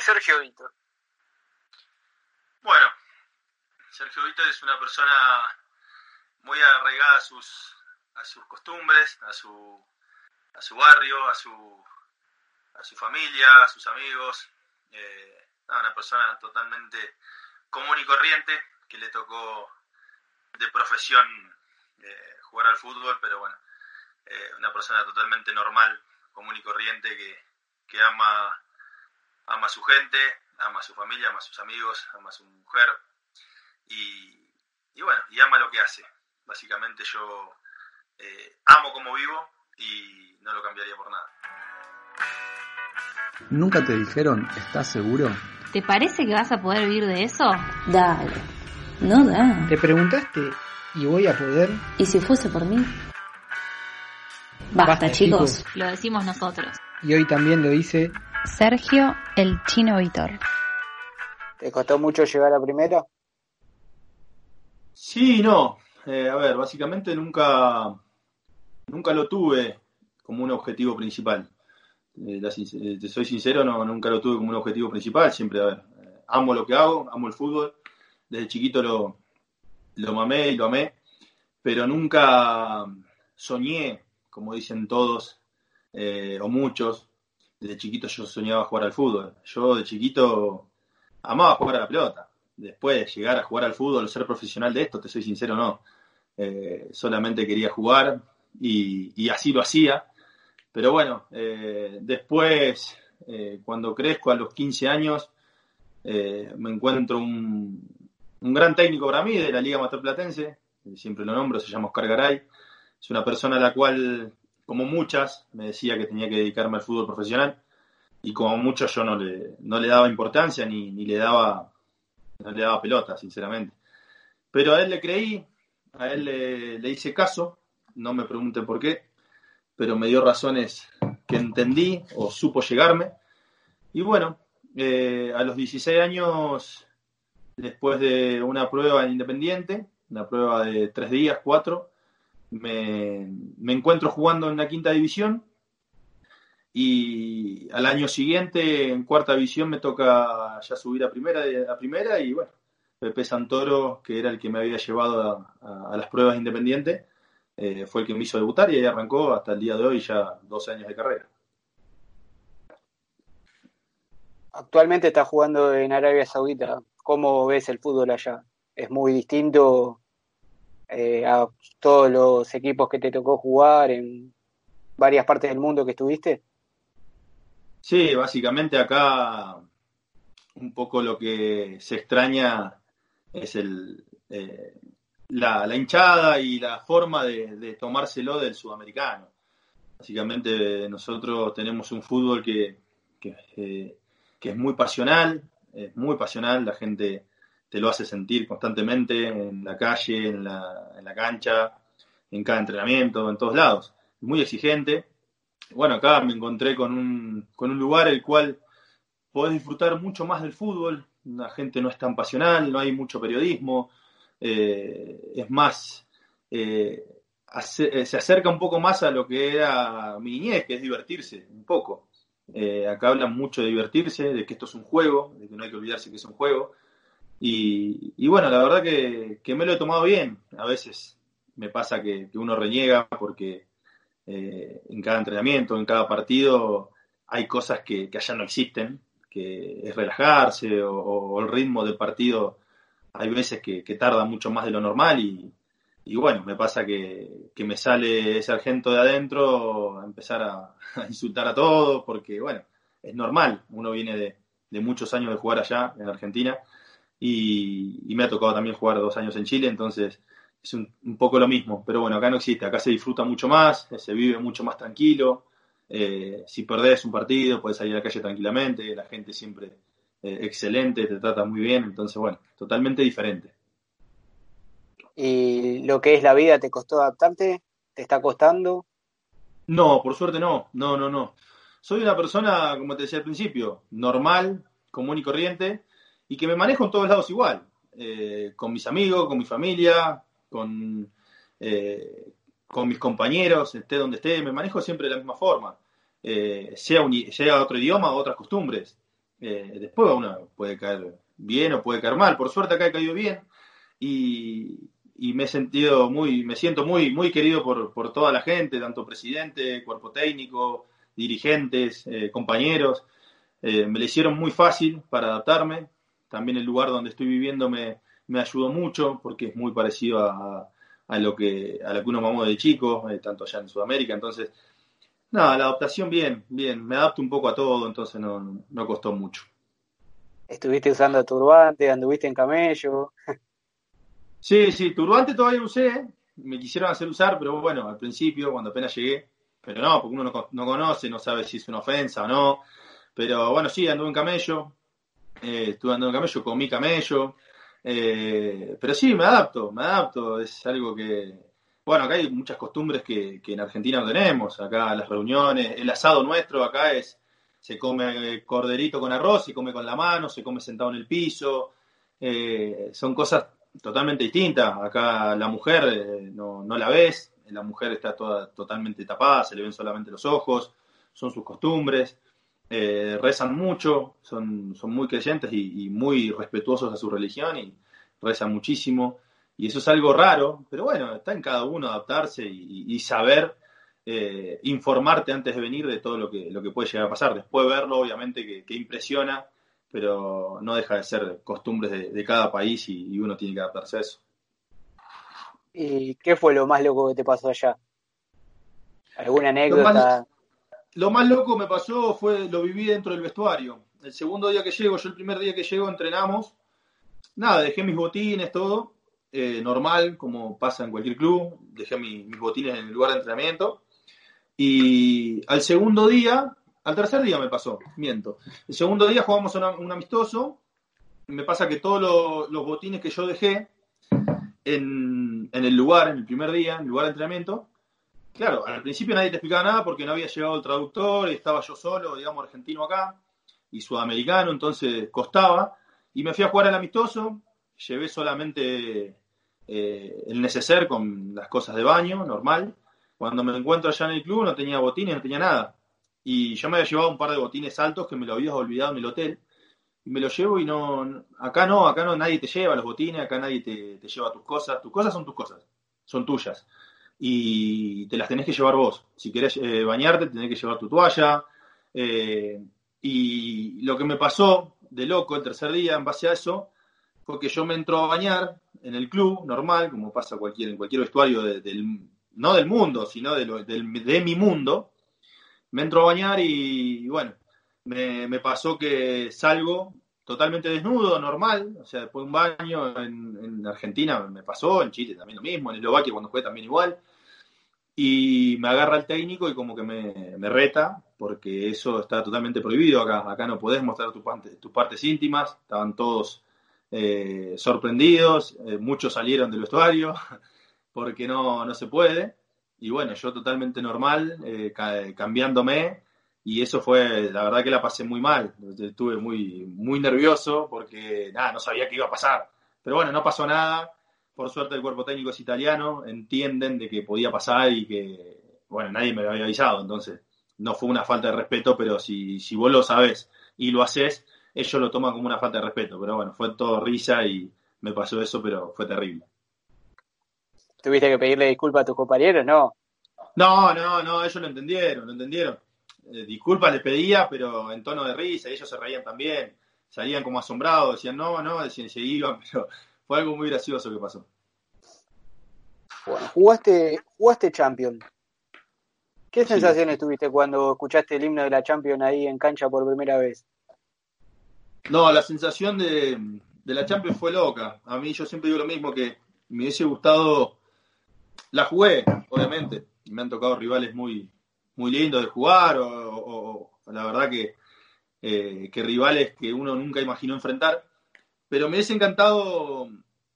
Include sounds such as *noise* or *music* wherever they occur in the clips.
Sergio Víctor? Bueno, Sergio Víctor es una persona muy arraigada a sus, a sus costumbres, a su, a su barrio, a su, a su familia, a sus amigos. Eh, una persona totalmente común y corriente que le tocó de profesión eh, jugar al fútbol, pero bueno, eh, una persona totalmente normal, común y corriente que, que ama, ama a su gente, ama a su familia, ama a sus amigos, ama a su mujer y, y bueno, y ama lo que hace. Básicamente yo eh, amo como vivo y no lo cambiaría por nada. ¿Nunca te dijeron, estás seguro? ¿Te parece que vas a poder vivir de eso? Dale, no da. ¿Te preguntaste, ¿y voy a poder? ¿Y si fuese por mí? Basta, Basta, chicos. chicos. Lo decimos nosotros. Y hoy también lo dice Sergio el Chino Vitor. ¿Te costó mucho llegar a primera? Sí, no. Eh, a ver, básicamente nunca, nunca lo tuve como un objetivo principal. Eh, la eh, te soy sincero, no, nunca lo tuve como un objetivo principal. Siempre, a ver, eh, amo lo que hago, amo el fútbol. Desde chiquito lo, lo mamé y lo amé, pero nunca soñé, como dicen todos eh, o muchos. Desde chiquito yo soñaba jugar al fútbol. Yo de chiquito amaba jugar a la pelota. Después de llegar a jugar al fútbol, ser profesional de esto, te soy sincero, no. Eh, solamente quería jugar y, así lo hacía. Pero bueno, eh, después, eh, cuando crezco a los 15 años, me encuentro un, gran técnico para mí de la Liga Amateur Platense, eh, siempre lo nombro, se llama Oscar Garay. Es una persona a la cual, como muchas, me decía que tenía que dedicarme al fútbol profesional y como muchos yo no le, no le daba importancia ni, ni le daba no le daba pelota, sinceramente. Pero a él le creí, a él le, le hice caso, no me pregunten por qué, pero me dio razones que entendí o supo llegarme. Y bueno, eh, a los 16 años, después de una prueba en Independiente, una prueba de tres días, cuatro, me, me encuentro jugando en la quinta división y al año siguiente en cuarta división me toca ya subir a primera a primera y bueno Pepe Santoro que era el que me había llevado a, las pruebas independientes eh, fue el que me hizo debutar y ahí arrancó hasta el día de hoy ya 12 años de carrera Actualmente estás jugando en Arabia Saudita. ¿Cómo ves el fútbol allá? ¿Es muy distinto eh, a todos los equipos que te tocó jugar en varias partes del mundo que estuviste? Sí, básicamente acá un poco lo que se extraña es el, eh, la, la hinchada y la forma de, tomárselo del sudamericano. Básicamente nosotros tenemos un fútbol que, que, eh, que es muy pasional, es muy pasional, la gente te lo hace sentir constantemente en la calle, en la, en la cancha, en cada entrenamiento, en todos lados. Muy exigente. Bueno, acá me encontré con un, con un lugar el cual podés disfrutar mucho más del fútbol, la gente no es tan pasional, no hay mucho periodismo, eh, es más, eh, eh, se acerca un poco más a lo que era mi niñez, que es divertirse un poco. Acá hablan mucho de divertirse, de que esto es un juego, de que no hay que olvidarse que es un juego. Y, bueno, la verdad que, me lo he tomado bien. A veces me pasa que, uno reniega porque eh, en cada entrenamiento, en cada partido, hay cosas que, allá no existen, que es relajarse o, el ritmo del partido. Hay veces que, tarda mucho más de lo normal y, bueno, me pasa que, me sale ese sargento de adentro a empezar a, *laughs* a insultar a todos porque bueno, es normal, uno viene de, de muchos años de jugar allá en Argentina y, y me ha tocado también jugar dos años en Chile, entonces es un, un poco lo mismo, pero bueno, acá no existe, acá se disfruta mucho más, se vive mucho más tranquilo, eh, si perdés un partido puedes salir a la calle tranquilamente, la gente siempre eh, excelente, te trata muy bien, entonces bueno, totalmente diferente. ¿Y lo que es la vida te costó adaptarte? ¿Te está costando? No, por suerte no, no, no, no. Soy una persona, como te decía al principio, normal, común y corriente, y que me manejo en todos lados igual, eh, con mis amigos, con mi familia, con, eh, con mis compañeros, esté donde esté, me manejo siempre de la misma forma, eh, sea, un, sea otro idioma o otras costumbres. Después uno puede caer bien o puede caer mal. Por suerte acá he caído bien y, me he sentido muy, me siento muy, muy querido por, por toda la gente, tanto presidente, cuerpo técnico, dirigentes, compañeros. Me lo hicieron muy fácil para adaptarme. También el lugar donde estoy viviendo me, me ayudó mucho porque es muy parecido a, a lo que a lo que uno mamó de chico, eh, tanto allá en Sudamérica. Entonces, nada, la adaptación bien, bien. Me adapto un poco a todo, entonces no, no costó mucho. ¿Estuviste usando turbante? ¿Anduviste en camello? Sí, sí, turbante todavía usé. Me quisieron hacer usar, pero bueno, al principio, cuando apenas llegué. Pero no, porque uno no, no conoce, no sabe si es una ofensa o no. Pero bueno, sí, anduve en camello. Eh, estuve andando en camello, comí camello. Eh, pero sí, me adapto, me adapto. Es algo que. Bueno, acá hay muchas costumbres que, en Argentina no tenemos. Acá las reuniones, el asado nuestro acá es. Se come corderito con arroz, se come con la mano, se come sentado en el piso. Eh, son cosas totalmente distintas. Acá la mujer eh, no, no, la ves, la mujer está toda totalmente tapada, se le ven solamente los ojos, son sus costumbres. Eh, rezan mucho, son, son muy creyentes y, muy respetuosos a su religión y rezan muchísimo. Y eso es algo raro, pero bueno, está en cada uno adaptarse y, saber eh, informarte antes de venir de todo lo que, lo que puede llegar a pasar. Después verlo, obviamente, que, impresiona, pero no deja de ser costumbres de, cada país y, uno tiene que adaptarse a eso. ¿Y qué fue lo más loco que te pasó allá? ¿Alguna anécdota? Lo más loco me pasó fue, lo viví dentro del vestuario. El segundo día que llego, yo el primer día que llego entrenamos. Nada, dejé mis botines, todo. Eh, normal, como pasa en cualquier club. Dejé mis botines en el lugar de entrenamiento. Y al segundo día, al tercer día me pasó, miento. El segundo día jugamos un amistoso. Me pasa que todos los botines que yo dejé en, el lugar, en el primer día, en el lugar de entrenamiento, Claro, al principio nadie te explicaba nada porque no había llegado el traductor, y estaba yo solo, digamos, argentino acá y sudamericano, entonces costaba. Y me fui a jugar al amistoso, llevé solamente eh, el neceser con las cosas de baño, normal. Cuando me encuentro allá en el club no tenía botines, no tenía nada. Y yo me había llevado un par de botines altos que me lo había olvidado en el hotel. Y me los llevo y no, acá no, acá no, nadie te lleva los botines, acá nadie te, te lleva tus cosas. Tus cosas son tus cosas, son tuyas y te las tenés que llevar vos. Si querés eh, bañarte, tenés que llevar tu toalla. Eh, y lo que me pasó de loco el tercer día en base a eso fue que yo me entro a bañar en el club, normal, como pasa cualquier, en cualquier vestuario del, no del mundo, sino de, de, mi mundo. Me entro a bañar y, bueno, me, pasó que salgo totalmente desnudo, normal, o sea, después de un baño en, en, Argentina me pasó, en Chile también lo mismo, en Eslovaquia cuando fue también igual, y me agarra el técnico y como que me, reta, porque eso está totalmente prohibido acá. Acá no podés mostrar tus partes íntimas, estaban todos eh, sorprendidos, eh, muchos salieron del vestuario, *laughs* porque no, no se puede. Y bueno, yo totalmente normal, eh, cambiándome, y eso fue, la verdad que la pasé muy mal, estuve muy, muy nervioso porque nada, no sabía qué iba a pasar. Pero bueno, no pasó nada, por suerte el cuerpo técnico es italiano, entienden de que podía pasar y que, bueno, nadie me lo había avisado, entonces no fue una falta de respeto, pero si, si vos lo sabes y lo haces, ellos lo toman como una falta de respeto, pero bueno, fue todo risa y me pasó eso, pero fue terrible. ¿Tuviste que pedirle disculpas a tus compañeros? No. No, no, no, ellos lo entendieron, lo entendieron. Eh, disculpas les pedía, pero en tono de risa, ellos se reían también, salían como asombrados, decían no, no, decían se iban, *laughs* pero fue algo muy gracioso que pasó. Bueno, jugaste, jugaste Champion. ¿Qué sensaciones tuviste cuando escuchaste el himno de la Champion ahí en cancha por primera vez? No, la sensación de, la Champions fue loca. A mí yo siempre digo lo mismo, que me hubiese gustado... La jugué, obviamente. Me han tocado rivales muy, muy lindos de jugar, o, la verdad que, eh, que rivales que uno nunca imaginó enfrentar. Pero me hubiese encantado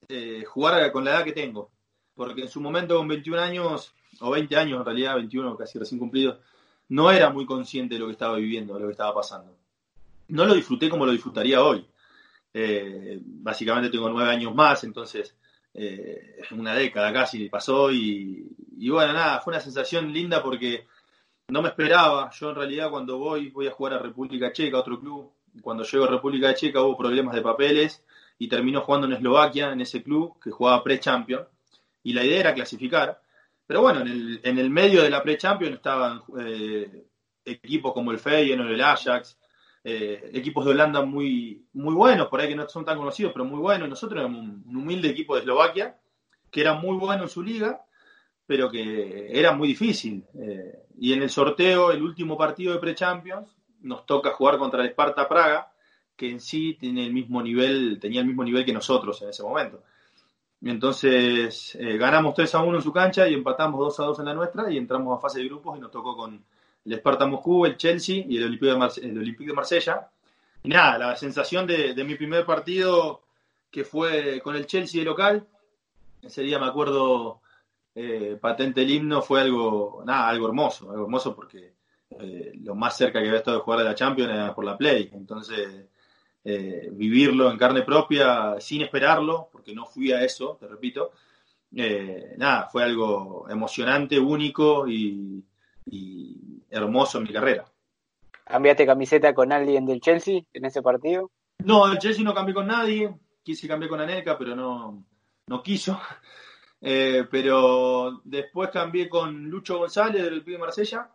eh, jugar con la edad que tengo, porque en su momento con 21 años, o 20 años en realidad, 21 casi recién cumplidos, no era muy consciente de lo que estaba viviendo, de lo que estaba pasando. No lo disfruté como lo disfrutaría hoy. Eh, básicamente tengo nueve años más, entonces eh, una década casi pasó y, y, bueno, nada, fue una sensación linda porque no me esperaba. Yo en realidad cuando voy, voy a jugar a República Checa, otro club, Cuando llegó a República Checa hubo problemas de papeles y terminó jugando en Eslovaquia, en ese club que jugaba pre-champion. Y la idea era clasificar. Pero bueno, en el, en el medio de la pre-champion estaban eh, equipos como el Feyenoord, el Ajax, eh, equipos de Holanda muy, muy buenos, por ahí que no son tan conocidos, pero muy buenos. Nosotros éramos un, humilde equipo de Eslovaquia, que era muy bueno en su liga, pero que era muy difícil. Eh, y en el sorteo, el último partido de pre-champions, nos toca jugar contra el Sparta Praga, que en sí tiene el mismo nivel, tenía el mismo nivel que nosotros en ese momento. Entonces eh, ganamos 3 a 1 en su cancha y empatamos 2 a 2 en la nuestra y entramos a fase de grupos y nos tocó con el Sparta Moscú, el Chelsea y el Olympique de, Marsella. Y nada, la sensación de, de, mi primer partido que fue con el Chelsea de local, ese día me acuerdo eh, patente el himno, fue algo, nada, algo hermoso, algo hermoso porque eh, lo más cerca que había estado de jugar a la Champions era por la Play. Entonces, eh, vivirlo en carne propia sin esperarlo, porque no fui a eso, te repito, eh, nada, fue algo emocionante, único y, hermoso en mi carrera. ¿Cambiaste camiseta con alguien del Chelsea en ese partido? No, el Chelsea no cambié con nadie, quise cambiar con Anelka, pero no, no quiso. Eh, pero después cambié con Lucho González del Pibe Marsella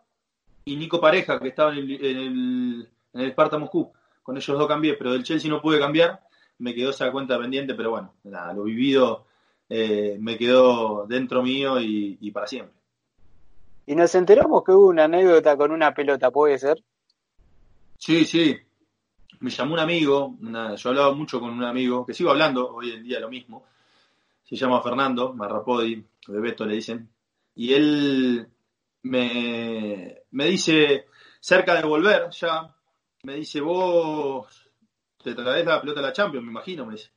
y Nico Pareja, que estaba en el, en el, en el Sparta Moscú con ellos dos cambié, pero del Chelsea no pude cambiar, me quedó esa cuenta pendiente, pero bueno, nada, lo vivido eh, me quedó dentro mío y, para siempre. Y nos enteramos que hubo una anécdota con una pelota, ¿puede ser? Sí, sí. Me llamó un amigo, yo hablaba mucho con un amigo, que sigo hablando hoy en día lo mismo, se llama Fernando Marrapodi, Bebeto le dicen, y él me, me dice, cerca de volver ya, me dice, vos te traes la pelota de la Champions, me imagino, me dice.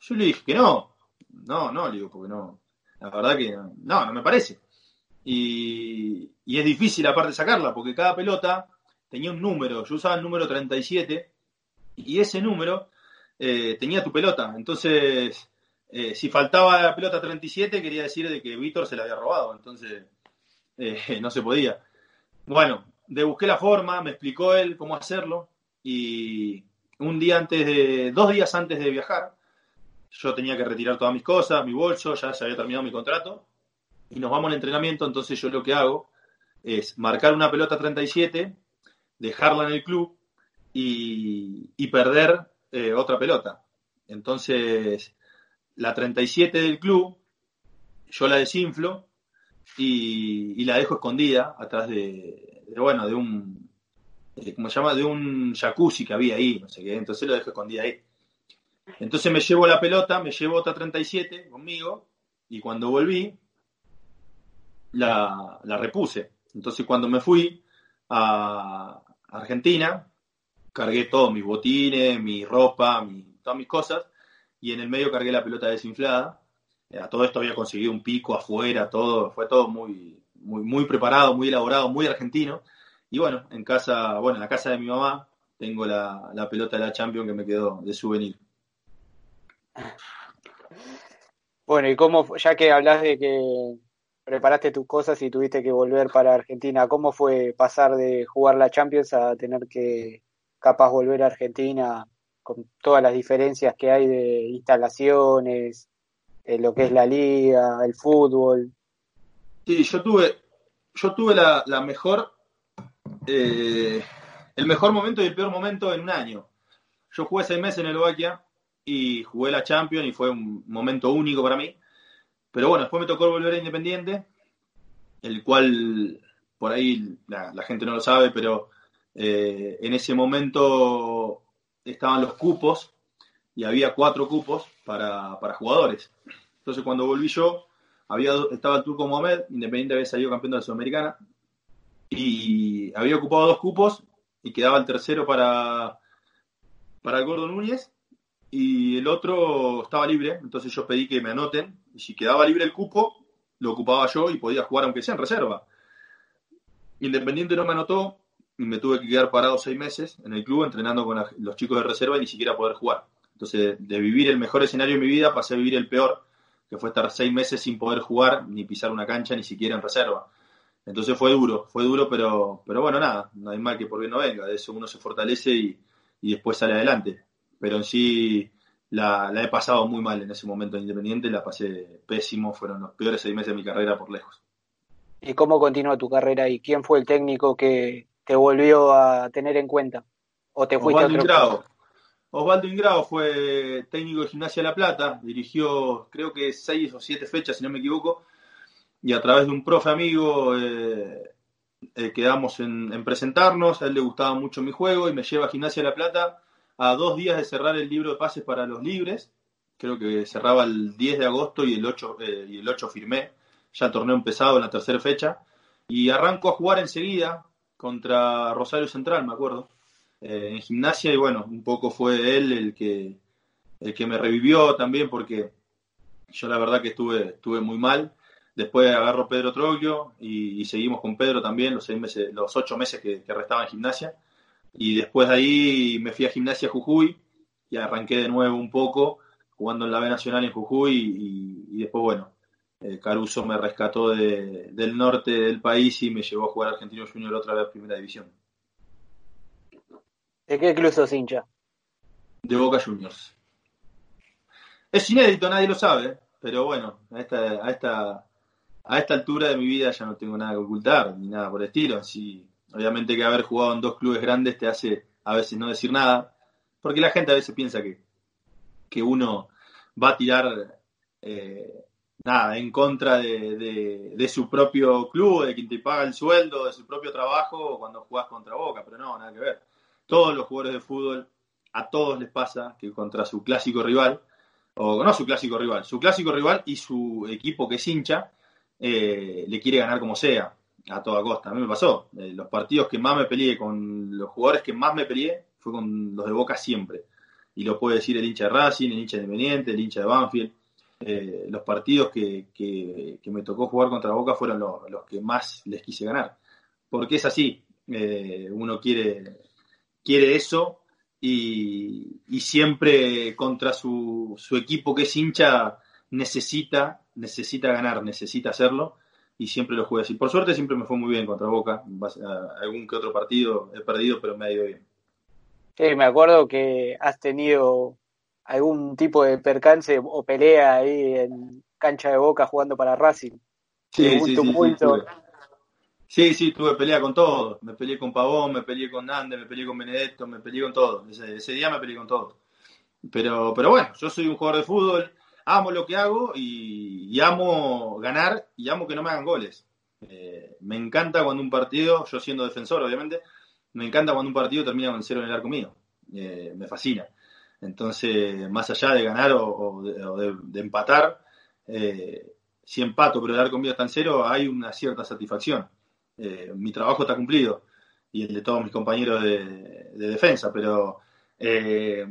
Yo le dije que no, no, no, le digo, porque no, la verdad que no, no, me parece. Y, y es difícil aparte sacarla, porque cada pelota tenía un número, yo usaba el número 37 y ese número eh, tenía tu pelota, entonces eh, si faltaba la pelota 37 quería decir de que Víctor se la había robado, entonces eh, *laughs* no se podía. Bueno, de busqué la forma, me explicó él cómo hacerlo y un día antes de, dos días antes de viajar, yo tenía que retirar todas mis cosas, mi bolso, ya se había terminado mi contrato y nos vamos al entrenamiento, entonces yo lo que hago es marcar una pelota 37, dejarla en el club y, perder eh, otra pelota. Entonces, la 37 del club, yo la desinflo y la dejo escondida atrás de, de, bueno, de un, eh, ¿cómo se llama? De un jacuzzi que había ahí, no sé qué, entonces lo dejo escondido ahí. Entonces me llevo la pelota, me llevo otra 37 conmigo, y cuando volví, la, la repuse. Entonces cuando me fui a Argentina, cargué todos mis botines, mi ropa, mi, todas mis cosas, y en el medio cargué la pelota desinflada. A todo esto había conseguido un pico afuera, todo, fue todo muy, muy, muy preparado, muy elaborado, muy argentino. Y bueno, en casa, bueno, en la casa de mi mamá tengo la, la pelota de la Champions que me quedó de souvenir. Bueno, y cómo, ya que hablas de que preparaste tus cosas y tuviste que volver para Argentina, ¿cómo fue pasar de jugar la Champions a tener que capaz volver a Argentina con todas las diferencias que hay de instalaciones, lo que es la liga, el fútbol? Sí, yo tuve, yo tuve la, mejor, eh, el mejor momento y el peor momento en un año. Yo jugué seis meses en Eslovaquia y jugué la Champions y fue un momento único para mí. Pero bueno, después me tocó volver a Independiente, el cual por ahí la, gente no lo sabe, pero eh, en ese momento estaban los cupos y había cuatro cupos para, para jugadores. Entonces cuando volví yo, había, estaba el Turco Mohamed, Independiente había salido campeón de la Sudamericana, y había ocupado dos cupos y quedaba el tercero para, para el Gordo Núñez y el otro estaba libre, entonces yo pedí que me anoten y si quedaba libre el cupo, lo ocupaba yo y podía jugar aunque sea en reserva. Independiente no me anotó me tuve que quedar parado seis meses en el club entrenando con los chicos de reserva y ni siquiera poder jugar. Entonces, de vivir el mejor escenario de mi vida pasé a vivir el peor que fue estar seis meses sin poder jugar, ni pisar una cancha, ni siquiera en reserva. Entonces fue duro, fue duro, pero, pero bueno, nada, no hay mal que por bien no venga, de eso uno se fortalece y, y después sale adelante. Pero en sí la, la he pasado muy mal en ese momento en Independiente, la pasé pésimo, fueron los peores seis meses de mi carrera por lejos. ¿Y cómo continúa tu carrera y quién fue el técnico que te volvió a tener en cuenta? ¿O te fuiste Osvaldo Ingrao. Osvaldo Ingrao fue técnico de Gimnasia La Plata, dirigió creo que seis o siete fechas, si no me equivoco, y a través de un profe amigo eh, eh, quedamos en, en, presentarnos, a él le gustaba mucho mi juego y me lleva a Gimnasia La Plata a dos días de cerrar el libro de pases para los libres, creo que cerraba el 10 de agosto y el 8, eh, y el 8 firmé, ya el torneo empezado en la tercera fecha, y arranco a jugar enseguida contra Rosario Central, me acuerdo, eh, en gimnasia, y bueno, un poco fue él el que, el que me revivió también, porque yo la verdad que estuve, estuve muy mal. Después agarro Pedro Troglio y, y, seguimos con Pedro también los seis meses, los ocho meses que, que restaba en gimnasia. Y después de ahí me fui a gimnasia Jujuy y arranqué de nuevo un poco jugando en la B Nacional en Jujuy y, y después, bueno, eh, Caruso me rescató de, del norte del país y me llevó a jugar Argentino Junior otra vez Primera División. ¿De qué club sos hincha? De Boca Juniors. Es inédito, nadie lo sabe, pero bueno, a esta, a esta, a esta altura de mi vida ya no tengo nada que ocultar, ni nada por el estilo. Así, obviamente que haber jugado en dos clubes grandes te hace a veces no decir nada, porque la gente a veces piensa que, que uno va a tirar eh, nada en contra de, su propio club, de quien te paga el sueldo, de su propio trabajo cuando jugás contra Boca, pero no, nada que ver. Todos los jugadores de fútbol, a todos les pasa que contra su clásico rival, o no su clásico rival, su clásico rival y su equipo que es hincha, eh, le quiere ganar como sea, a toda costa. A mí me pasó. Eh, los partidos que más me peleé, con los jugadores que más me peleé, fue con los de Boca siempre. Y lo puede decir el hincha de Racing, el hincha de Independiente, el hincha de Banfield. Eh, los partidos que, que, me tocó jugar contra Boca fueron los, que más les quise ganar. Porque es así. Eh, uno quiere, quiere eso y, y siempre contra su, su, equipo que es hincha necesita, necesita ganar, necesita hacerlo y siempre lo juega así. Por suerte siempre me fue muy bien contra Boca, algún que otro partido he perdido, pero me ha ido bien. Me acuerdo que has tenido algún tipo de percance o pelea ahí en cancha de Boca jugando para Racing. Sí, sí, sí, sí, tuve. sí, sí, tuve pelea con todos. Me peleé con Pavón, me peleé con Nande, me peleé con Benedetto, me peleé con todos. Ese, ese día me peleé con todos. Pero, pero bueno, yo soy un jugador de fútbol, amo lo que hago y, y amo ganar y amo que no me hagan goles. Eh, me encanta cuando un partido, yo siendo defensor obviamente, me encanta cuando un partido termina con cero en el arco mío. Eh, me fascina. Entonces, más allá de ganar o, de, empatar, eh, si empato pero el arco mío está en cero, hay una cierta satisfacción. Eh, mi trabajo está cumplido y el de todos mis compañeros de, de defensa, pero eh,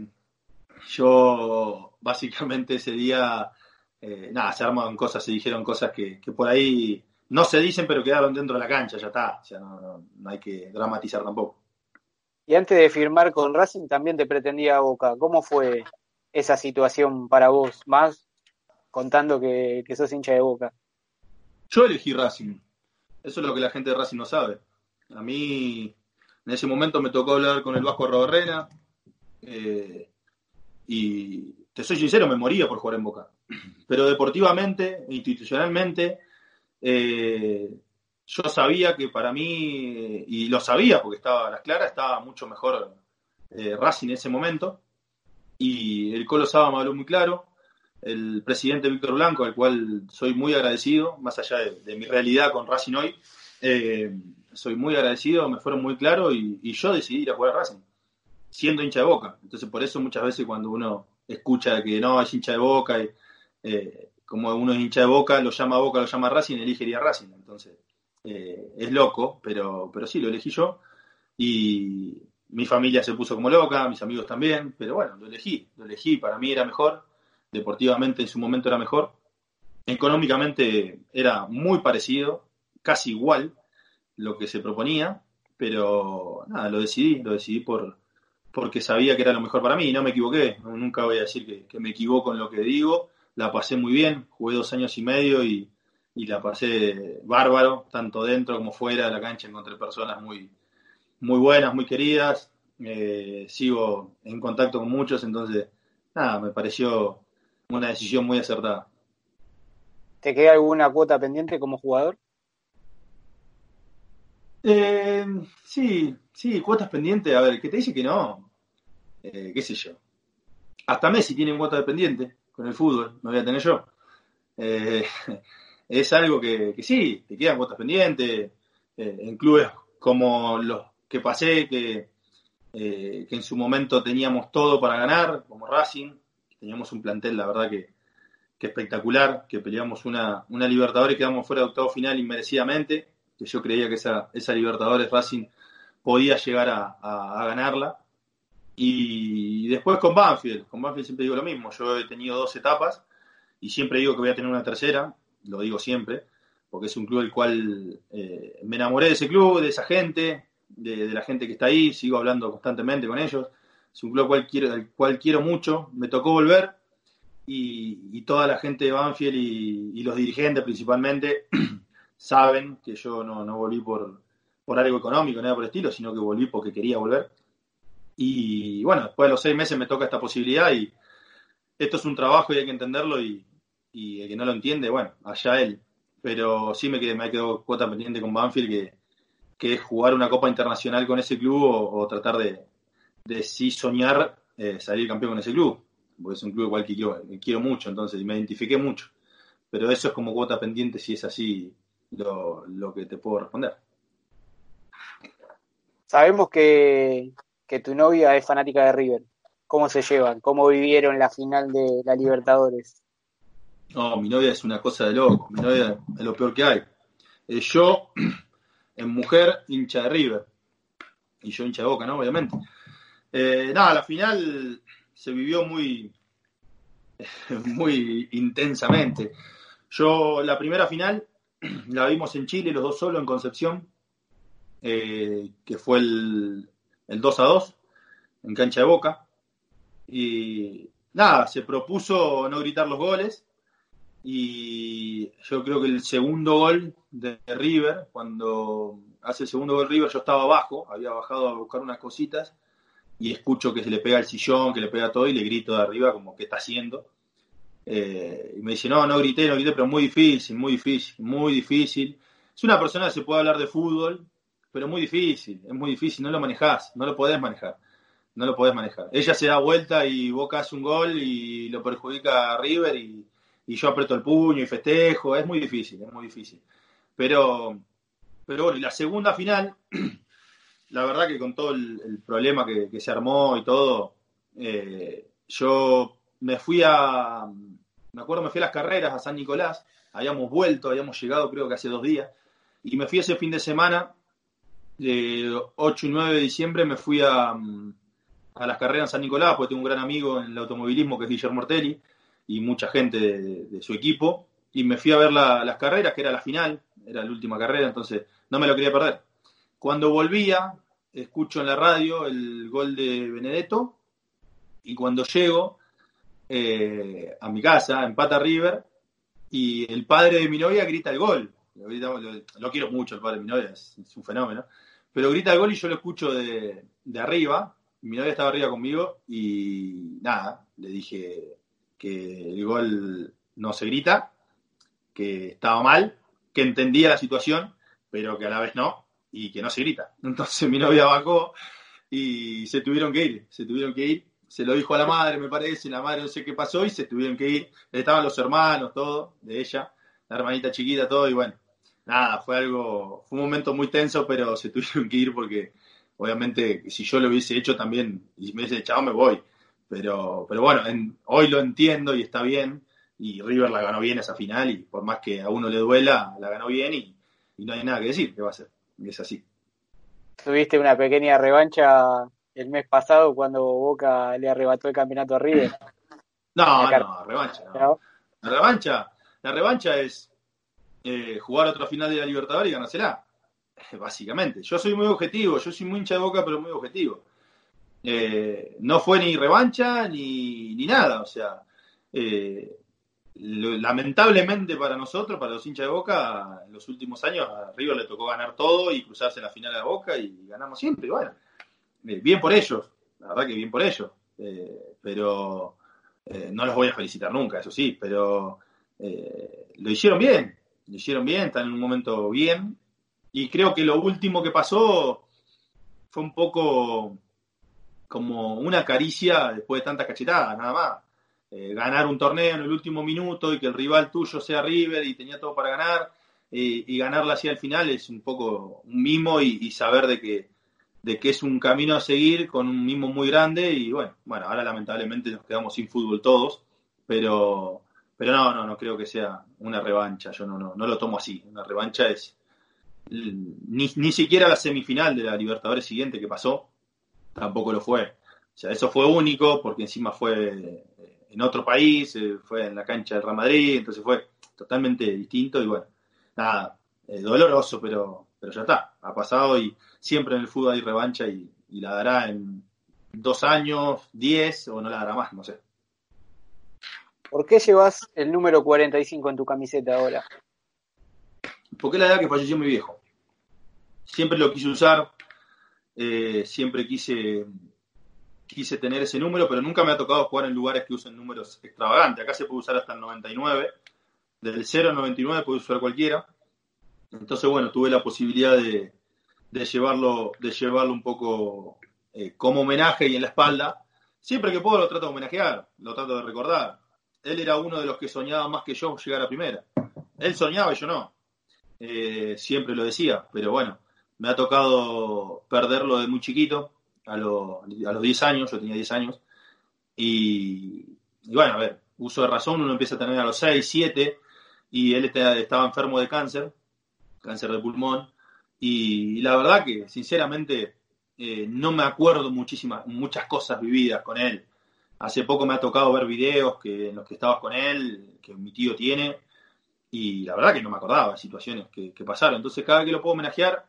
yo básicamente ese día, eh, nada, se armaron cosas, se dijeron cosas que, por ahí no se dicen, pero quedaron dentro de la cancha, ya está, o sea, no, no hay que dramatizar tampoco. Y antes de firmar con Racing también te pretendía Boca. ¿Cómo fue esa situación para vos? Más contando que, sos hincha de Boca. Yo elegí Racing. Eso es lo que la gente de Racing no sabe. A mí, en ese momento me tocó hablar con el Vasco Roberrena. Eh, y te soy sincero, me moría por jugar en Boca. Pero deportivamente, institucionalmente, eh, yo sabía que para mí, y lo sabía porque estaba a las claras, estaba mucho mejor eh, Racing en ese momento. Y el Colo Saba me habló muy claro. El presidente Víctor Blanco, al cual soy muy agradecido, más allá de, mi realidad con Racing hoy, eh, soy muy agradecido, me fueron muy claros y, y, yo decidí ir a jugar a Racing, siendo hincha de boca. Entonces, por eso muchas veces cuando uno escucha que no es hincha de boca, y, eh, como uno es hincha de boca, lo llama boca, lo llama Racing, elige ir a Racing. Entonces, eh, es loco, pero, pero sí, lo elegí yo. Y mi familia se puso como loca, mis amigos también, pero bueno, lo elegí, lo elegí, para mí era mejor, deportivamente en su momento era mejor, económicamente era muy parecido, casi igual lo que se proponía, pero nada, lo decidí, lo decidí por, porque sabía que era lo mejor para mí. Y no me equivoqué, nunca voy a decir que, que me equivoco en lo que digo, la pasé muy bien, jugué dos años y medio y, y la pasé bárbaro, tanto dentro como fuera de la cancha encontré personas muy, muy buenas, muy queridas, eh, sigo en contacto con muchos, entonces, nada, me pareció una decisión muy acertada. ¿Te queda alguna cuota pendiente como jugador? Eh, sí, sí, cuotas pendientes. A ver, ¿qué te dice que no? Eh, ¿Qué sé yo? Hasta Messi tiene cuota pendiente con el fútbol, no voy a tener yo. Eh, es algo que, sí, te quedan cuotas pendientes. Eh, en clubes como los que pasé, que, que en su momento teníamos todo para ganar, como Racing, teníamos un plantel, la verdad que, que espectacular, que peleamos una, una Libertadores y quedamos fuera de octavo final inmerecidamente que yo creía que esa, esa Libertadores Racing podía llegar a, ganarla. Y después con Banfield, con Banfield siempre digo lo mismo, yo he tenido dos etapas y siempre digo que voy a tener una tercera, lo digo siempre, porque es un club el cual eh, me enamoré de ese club, de esa gente, de, la gente que está ahí, sigo hablando constantemente con ellos, es un club al cual quiero, mucho, me tocó volver y, toda la gente de Banfield y los dirigentes principalmente *clears throat* saben que yo no, volví por, por algo económico, nada por el sino que volví porque quería volver. Y bueno, después de los seis meses me toca esta posibilidad y esto es un trabajo y hay que entenderlo y, y el que no lo entiende, bueno, allá él. Pero sí me quedé, me quedó cuota pendiente con Banfield que, que es jugar una Copa Internacional con ese club o, tratar de, de sí soñar eh, salir campeón con ese club, porque es un club igual que yo, quiero mucho, entonces me identifiqué mucho. Pero eso es como cuota pendiente si es así lo, lo que te puedo responder. Sabemos que, que tu novia es fanática de River. ¿Cómo se llevan? ¿Cómo vivieron la final de la Libertadores? No, mi novia es una cosa de loco. Mi novia es lo peor que hay. Eh, yo, *clears throat* en mujer, hincha de River. Y yo hincha de Boca, ¿no? Obviamente. Eh, nada, la final se vivió muy, *laughs* muy intensamente. Yo, la primera final, *clears throat* la vimos en Chile, los dos solos en Concepción, eh, que fue el, el 2 a 2 en cancha de Boca. Y nada, se propuso no gritar los goles. Y yo creo que el segundo gol de River, cuando hace el segundo gol River, yo estaba abajo, había bajado a buscar unas cositas y escucho que se le pega el sillón, que le pega todo y le grito de arriba como, ¿qué está haciendo? Eh, y me dice, no, no grité, no grité, pero muy difícil, muy difícil, muy difícil. Es una persona que se puede hablar de fútbol, pero muy difícil, es muy difícil, no lo manejás, no lo podés manejar, no lo podés manejar. Ella se da vuelta y Boca hace un gol y lo perjudica a River y, yo aprieto el puño y festejo, es muy difícil, es muy difícil. Pero, pero bueno, y la segunda final, *clears throat* la verdad que con todo el, problema que, se armó y todo, eh, yo me fui a, me acuerdo, me fui a las carreras a San Nicolás, habíamos vuelto, habíamos llegado creo que hace dos días, y me fui ese fin de semana, de 8 y 9 de diciembre, me fui a, a las carreras en San Nicolás, porque tengo un gran amigo en el automovilismo que es Guillermo Mortelli, y mucha gente de, su equipo, y me fui a ver las carreras, que era la final, era la última carrera, entonces no me lo quería perder. Cuando volvía, escucho en la radio el gol de Benedetto, y cuando llego, eh, a mi casa, empata River, y el padre de mi novia grita el gol. Lo, quiero mucho, el padre de mi novia, es, un fenómeno. Pero grita el gol y yo lo escucho de, arriba. Mi novia estaba arriba conmigo y nada, le dije que el gol no se grita, que estaba mal, que entendía la situación, pero que a la vez no, y que no se grita. *laughs* Entonces mi novia bajó y se tuvieron que ir, se tuvieron que ir se lo dijo a la madre, me parece, la madre no sé qué pasó y se tuvieron que ir. Estaban los hermanos, todo, de ella, la hermanita chiquita, todo, y bueno, nada, fue algo, fue un momento muy tenso, pero se *laughs* tuvieron que ir porque obviamente si yo lo hubiese hecho también, y me hubiese echado, me voy. Pero, pero bueno, hoy lo entiendo y está bien, y River la ganó bien esa final, y por más que a uno le duela, la ganó bien y, y no hay nada que decir, ¿qué va a ser? Es así. Tuviste una pequeña revancha el mes pasado cuando Boca le arrebató el campeonato a River. No, no, revancha. No. La revancha, la revancha es eh, jugar otra final de la Libertadores y ganársela. Básicamente. Yo soy muy objetivo, yo soy muy hincha de boca, pero muy objetivo. Eh, no fue ni revancha ni, ni nada. O sea, eh, lamentablemente para nosotros, para los hinchas de boca, en los últimos años a River le tocó ganar todo y cruzarse en la final de boca y ganamos siempre. Y bueno, bien por ellos, la verdad que bien por ellos, pero no los voy a felicitar nunca, eso sí, pero lo hicieron bien, lo hicieron bien, están en un momento bien, y creo que lo último que pasó fue un poco como una caricia después de tantas cachetadas, nada más. Eh, ganar un torneo en el último minuto y que el rival tuyo sea River y tenía todo para ganar y ganarla así al final es un poco un mimo y, saber de que, de que es un camino a seguir con un mimo muy grande y bueno, bueno, ahora lamentablemente nos quedamos sin fútbol todos, pero, pero no, no, no creo que sea una revancha, yo no, no, no lo tomo así, una revancha es ni, ni siquiera la semifinal de la Libertadores siguiente que pasó, tampoco lo fue. O sea, eso fue único porque encima fue eh, en otro país, eh, fue en la cancha del Real Madrid, entonces fue totalmente distinto y bueno, nada, eh, doloroso, pero, pero ya está, ha pasado y siempre en el fútbol hay revancha y, la dará en dos años, diez o no la dará más, no sé. ¿Por qué llevas el número 45 en tu camiseta ahora? Porque es la edad que falleció mi viejo. Siempre lo quise usar, eh, siempre quise, quise tener ese número, pero nunca me ha tocado jugar en lugares que usen números extravagantes. Acá se puede usar hasta el 99, del 0 al 99 puede usar cualquiera. Entonces, bueno, tuve la posibilidad de, llevarlo, de llevarlo un poco eh, como homenaje y en la espalda. Siempre que puedo lo trato de homenajear, lo trato de recordar. Él era uno de los que soñaba más que yo llegar a primera. Él soñaba y yo no. Eh, siempre lo decía, pero bueno, me ha tocado perderlo de muy chiquito, a, a los 10 años, yo tenía 10 años, y, bueno, a ver, uso de razón, uno empieza a tener a los 6, 7, y él estaba enfermo de cáncer, cáncer de pulmón, y, la verdad que, sinceramente, eh, no me acuerdo muchísimas, muchas cosas vividas con él. Hace poco me ha tocado ver videos que, en los que estabas con él, que mi tío tiene, y la verdad que no me acordaba de situaciones que, pasaron. Entonces, cada vez que lo puedo homenajear,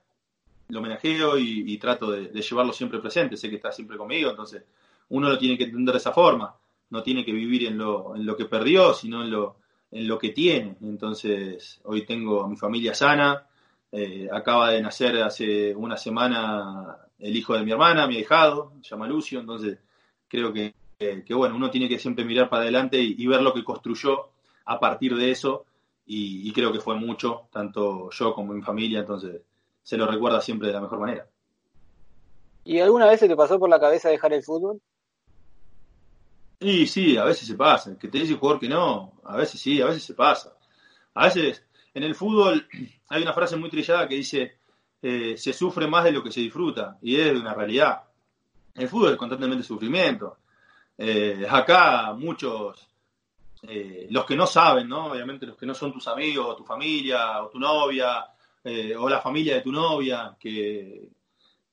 lo homenajeo y, trato de, llevarlo siempre presente. Sé que está siempre conmigo, entonces uno lo tiene que entender de esa forma. No tiene que vivir en lo, en lo que perdió, sino en lo, en lo que tiene. Entonces, hoy tengo a mi familia sana. Eh, acaba de nacer hace una semana el hijo de mi hermana, mi ahijado, se llama Lucio. Entonces, creo que, que, bueno, uno tiene que siempre mirar para adelante y ver lo que construyó a partir de eso y, creo que fue mucho, tanto yo como mi familia, entonces se lo recuerda siempre de la mejor manera. ¿Y alguna vez se te pasó por la cabeza dejar el fútbol? Y sí, a veces se pasa. Que te dice el jugador que no, a veces sí, a veces se pasa. A veces en el fútbol *clears throat* hay una frase muy trillada que dice eh, se sufre más de lo que se disfruta y es una realidad. El fútbol es constantemente sufrimiento. Eh, acá muchos eh, los que no saben, ¿no? Obviamente los que no son tus amigos, o tu familia, o tu novia, eh, o la familia de tu novia, que,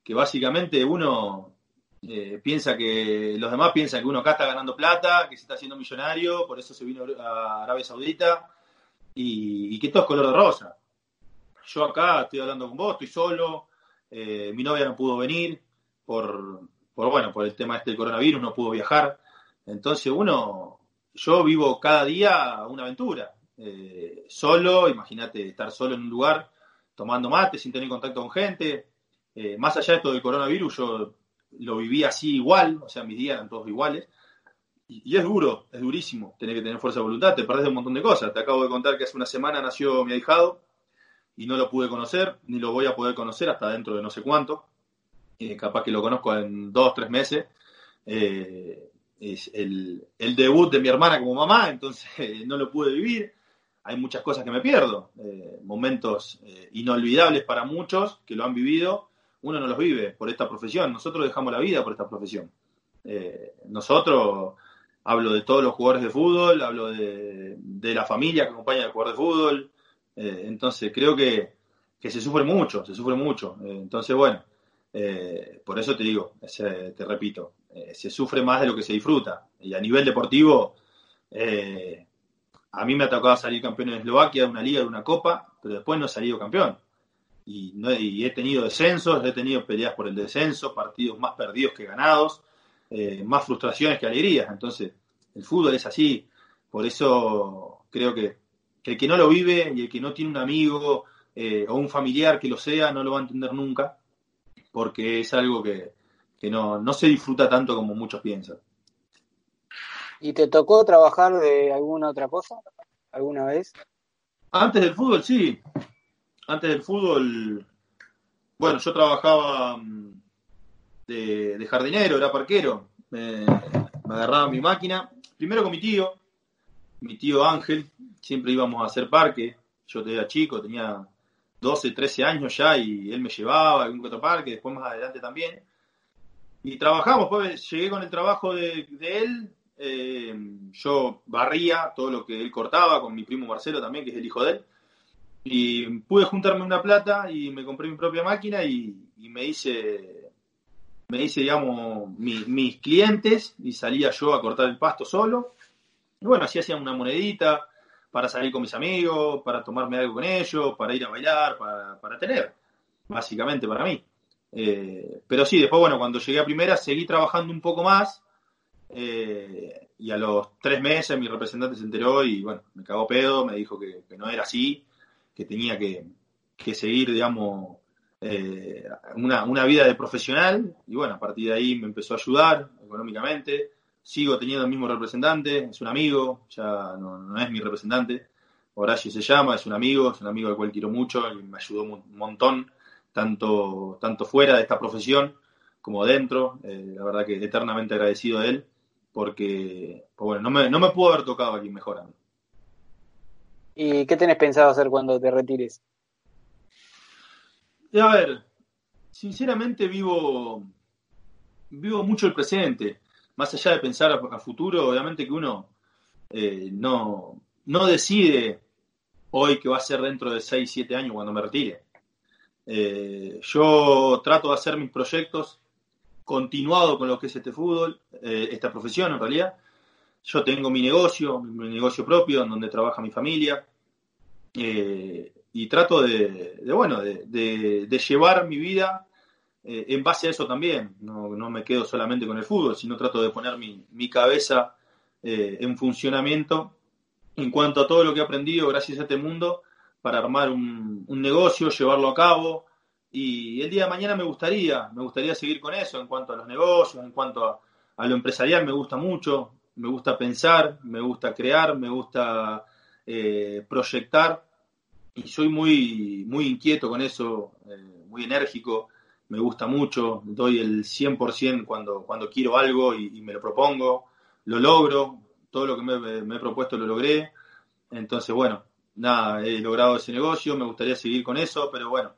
que básicamente uno eh, piensa que, los demás piensan que uno acá está ganando plata, que se está haciendo millonario, por eso se vino a Arabia Saudita, y, que todo es color de rosa. Yo acá estoy hablando con vos, estoy solo, mi novia no pudo venir por, por, bueno, por el tema este del coronavirus, no pudo viajar. Entonces uno yo vivo cada día una aventura. Eh, solo, imagínate estar solo en un lugar tomando mate sin tener contacto con gente. Eh, más allá de esto del coronavirus, yo lo viví así igual, o sea, mis días eran todos iguales. Y, es duro, es durísimo tener que tener fuerza de voluntad, te perdés un montón de cosas. Te acabo de contar que hace una semana nació mi ahijado y no lo pude conocer, ni lo voy a poder conocer hasta dentro de no sé cuánto. Eh, capaz que lo conozco en dos, tres meses. Eh, es el, debut de mi hermana como mamá, entonces *laughs* no lo pude vivir. Hay muchas cosas que me pierdo, eh, momentos eh, inolvidables para muchos que lo han vivido. Uno no los vive por esta profesión, nosotros dejamos la vida por esta profesión. Eh, nosotros, hablo de todos los jugadores de fútbol, hablo de, la familia que acompaña al jugador de fútbol, entonces creo que, que, se sufre mucho, se sufre mucho. entonces, bueno, por eso te digo, te repito, se sufre más de lo que se disfruta. Y a nivel deportivo, a mí me ha tocado salir campeón en Eslovaquia de una liga, de una copa, pero después no he salido campeón. Y, no, he tenido descensos, he tenido peleas por el descenso, partidos más perdidos que ganados, eh, más frustraciones que alegrías. Entonces, el fútbol es así. Por eso creo que, el que no lo vive y el que no tiene un amigo o un familiar que lo sea, no lo va a entender nunca, porque es algo que, no se disfruta tanto como muchos piensan. ¿Y te tocó trabajar de alguna otra cosa alguna vez? Antes del fútbol, sí. Antes del fútbol, bueno, yo trabajaba mm, de, jardinero, era parquero. me agarraba mi máquina, primero con mi tío, mi tío Ángel, siempre íbamos a hacer parque. Yo era chico, tenía 12, 13 años ya y él me llevaba a algún otro parque, después más adelante también. Y trabajamos, pues llegué con el trabajo de, él, eh, yo barría todo lo que él cortaba con mi primo Marcelo también, que es el hijo de él. Y pude juntarme una plata y me compré mi propia máquina y, me hice, me hice, digamos, mis clientes y salía yo a cortar el pasto solo. Y bueno, así hacía una monedita, para salir con mis amigos, para tomarme algo con ellos, para ir a bailar, para, tener, básicamente para mí. Eh, pero sí, después, bueno, cuando llegué a primera seguí trabajando un poco más eh, y a los tres meses mi representante se enteró y, bueno, me cagó pedo, me dijo que, no era así, que tenía que, seguir, digamos, eh, una, una, vida de profesional y, bueno, a partir de ahí me empezó a ayudar económicamente sigo teniendo el mismo representante, es un amigo, ya no, es mi representante. Horacio se llama, es un amigo, es un amigo al cual quiero mucho y me ayudó un montón, tanto, tanto fuera de esta profesión como dentro. Eh, la verdad que eternamente agradecido a él, porque pues bueno, no me, no me pudo haber tocado aquí mejor a mí. ¿Y qué tenés pensado hacer cuando te retires? A ver, sinceramente vivo, vivo mucho el presente más allá de pensar a, futuro, obviamente que uno eh, no, no decide hoy que va a ser dentro de 6, 7 años cuando me retire. Eh, yo trato de hacer mis proyectos continuado con lo que es este fútbol, eh, esta profesión en realidad. Yo tengo mi negocio, mi negocio propio, en donde trabaja mi familia. y trato de, bueno, de, llevar mi vida eh, en base a eso también, no, me quedo solamente con el fútbol, sino trato de poner mi, cabeza eh, en funcionamiento en cuanto a todo lo que he aprendido gracias a este mundo para armar un, negocio, llevarlo a cabo. Y el día de mañana me gustaría, me gustaría seguir con eso en cuanto a los negocios, en cuanto a, lo empresarial, me gusta mucho, me gusta pensar, me gusta crear, me gusta eh, proyectar y soy muy, muy inquieto con eso, muy enérgico me gusta mucho, doy el 100% cuando, cuando quiero algo y, me lo propongo, lo logro, todo lo que me, he propuesto lo logré. Entonces, bueno, nada, he logrado ese negocio, me gustaría seguir con eso, pero bueno,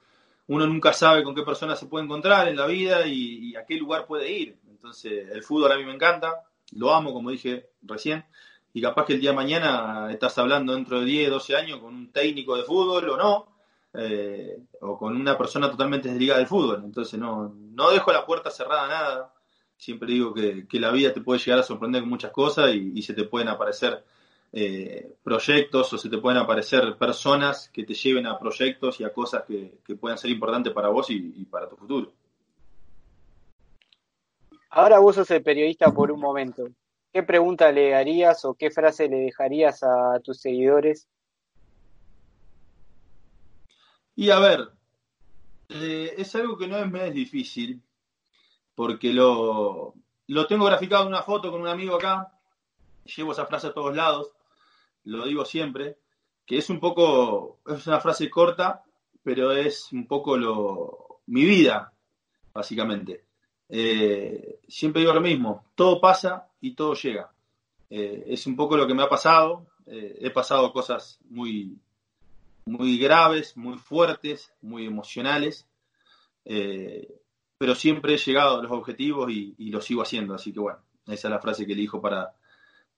uno nunca sabe con qué persona se puede encontrar en la vida y, a qué lugar puede ir. Entonces, el fútbol a mí me encanta, lo amo, como dije recién, y capaz que el día de mañana estás hablando dentro de 10, 12 años con un técnico de fútbol o no, eh, o con una persona totalmente desligada del fútbol. Entonces no, no dejo la puerta cerrada a nada. Siempre digo que, la vida te puede llegar a sorprender con muchas cosas y, se te pueden aparecer eh, proyectos o se te pueden aparecer personas que te lleven a proyectos y a cosas que, puedan ser importantes para vos y, y para tu futuro. Ahora vos sos el periodista por un momento. ¿Qué pregunta le harías o qué frase le dejarías a tus seguidores y a ver, eh, es algo que no es, es difícil, porque lo, lo tengo graficado en una foto con un amigo acá, llevo esa frase a todos lados, lo digo siempre, que es un poco, es una frase corta, pero es un poco lo, mi vida, básicamente. Eh, siempre digo lo mismo, todo pasa y todo llega. Eh, es un poco lo que me ha pasado, he pasado cosas muy, muy graves, muy fuertes, muy emocionales, eh, pero siempre he llegado a los objetivos y, lo sigo haciendo. Así que bueno, esa es la frase que elijo para,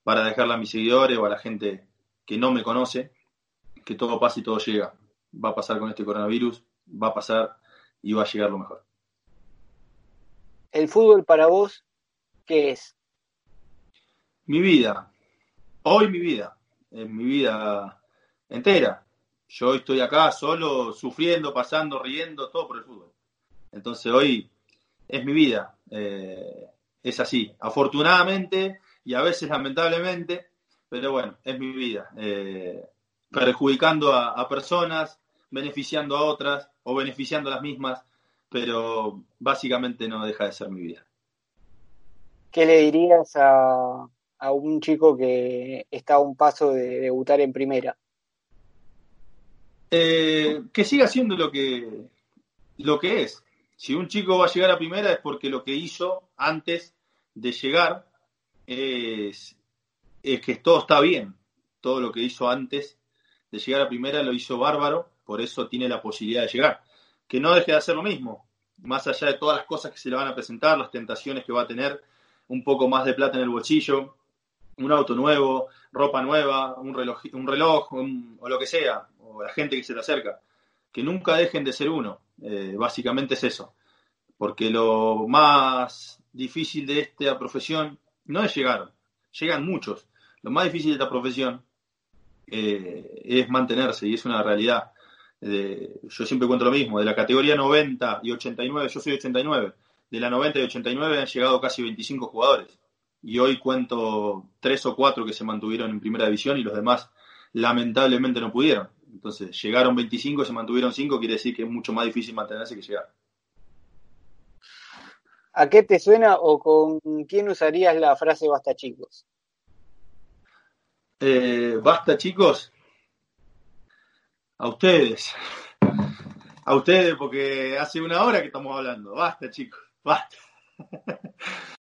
para dejarla a mis seguidores o a la gente que no me conoce, que todo pasa y todo llega. Va a pasar con este coronavirus, va a pasar y va a llegar lo mejor. ¿El fútbol para vos qué es? Mi vida. Hoy mi vida. Es mi vida entera. Yo estoy acá solo, sufriendo, pasando, riendo, todo por el fútbol. Entonces hoy es mi vida. Eh, es así. Afortunadamente y a veces lamentablemente, pero bueno, es mi vida. Eh, perjudicando a, personas, beneficiando a otras o beneficiando a las mismas, pero básicamente no deja de ser mi vida. ¿qué le dirías a, a un chico que está a un paso de debutar en primera? Eh, que siga haciendo lo que, lo que es. Si un chico va a llegar a primera es porque lo que hizo antes de llegar es, es que todo está bien. Todo lo que hizo antes de llegar a primera lo hizo bárbaro, por eso tiene la posibilidad de llegar. Que no deje de hacer lo mismo, más allá de todas las cosas que se le van a presentar, las tentaciones que va a tener, un poco más de plata en el bolsillo, un auto nuevo, ropa nueva, un reloj, un reloj o lo que sea, o la gente que se te acerca, que nunca dejen de ser uno. Eh, básicamente es eso. Porque lo más difícil de esta profesión no es llegar, llegan muchos. Lo más difícil de esta profesión eh, es mantenerse y es una realidad. yo siempre cuento lo mismo, de la categoría 90 y 89, yo soy 89, de la 90 y 89 han llegado casi 25 jugadores y hoy cuento tres o cuatro que se mantuvieron en primera división y los demás lamentablemente no pudieron. Entonces, llegaron 25 y se mantuvieron 5, quiere decir que es mucho más difícil mantenerse que llegar. ¿A qué te suena o con quién usarías la frase basta chicos? Eh, basta chicos. A ustedes. A ustedes, porque hace una hora que estamos hablando. Basta chicos, basta. *laughs*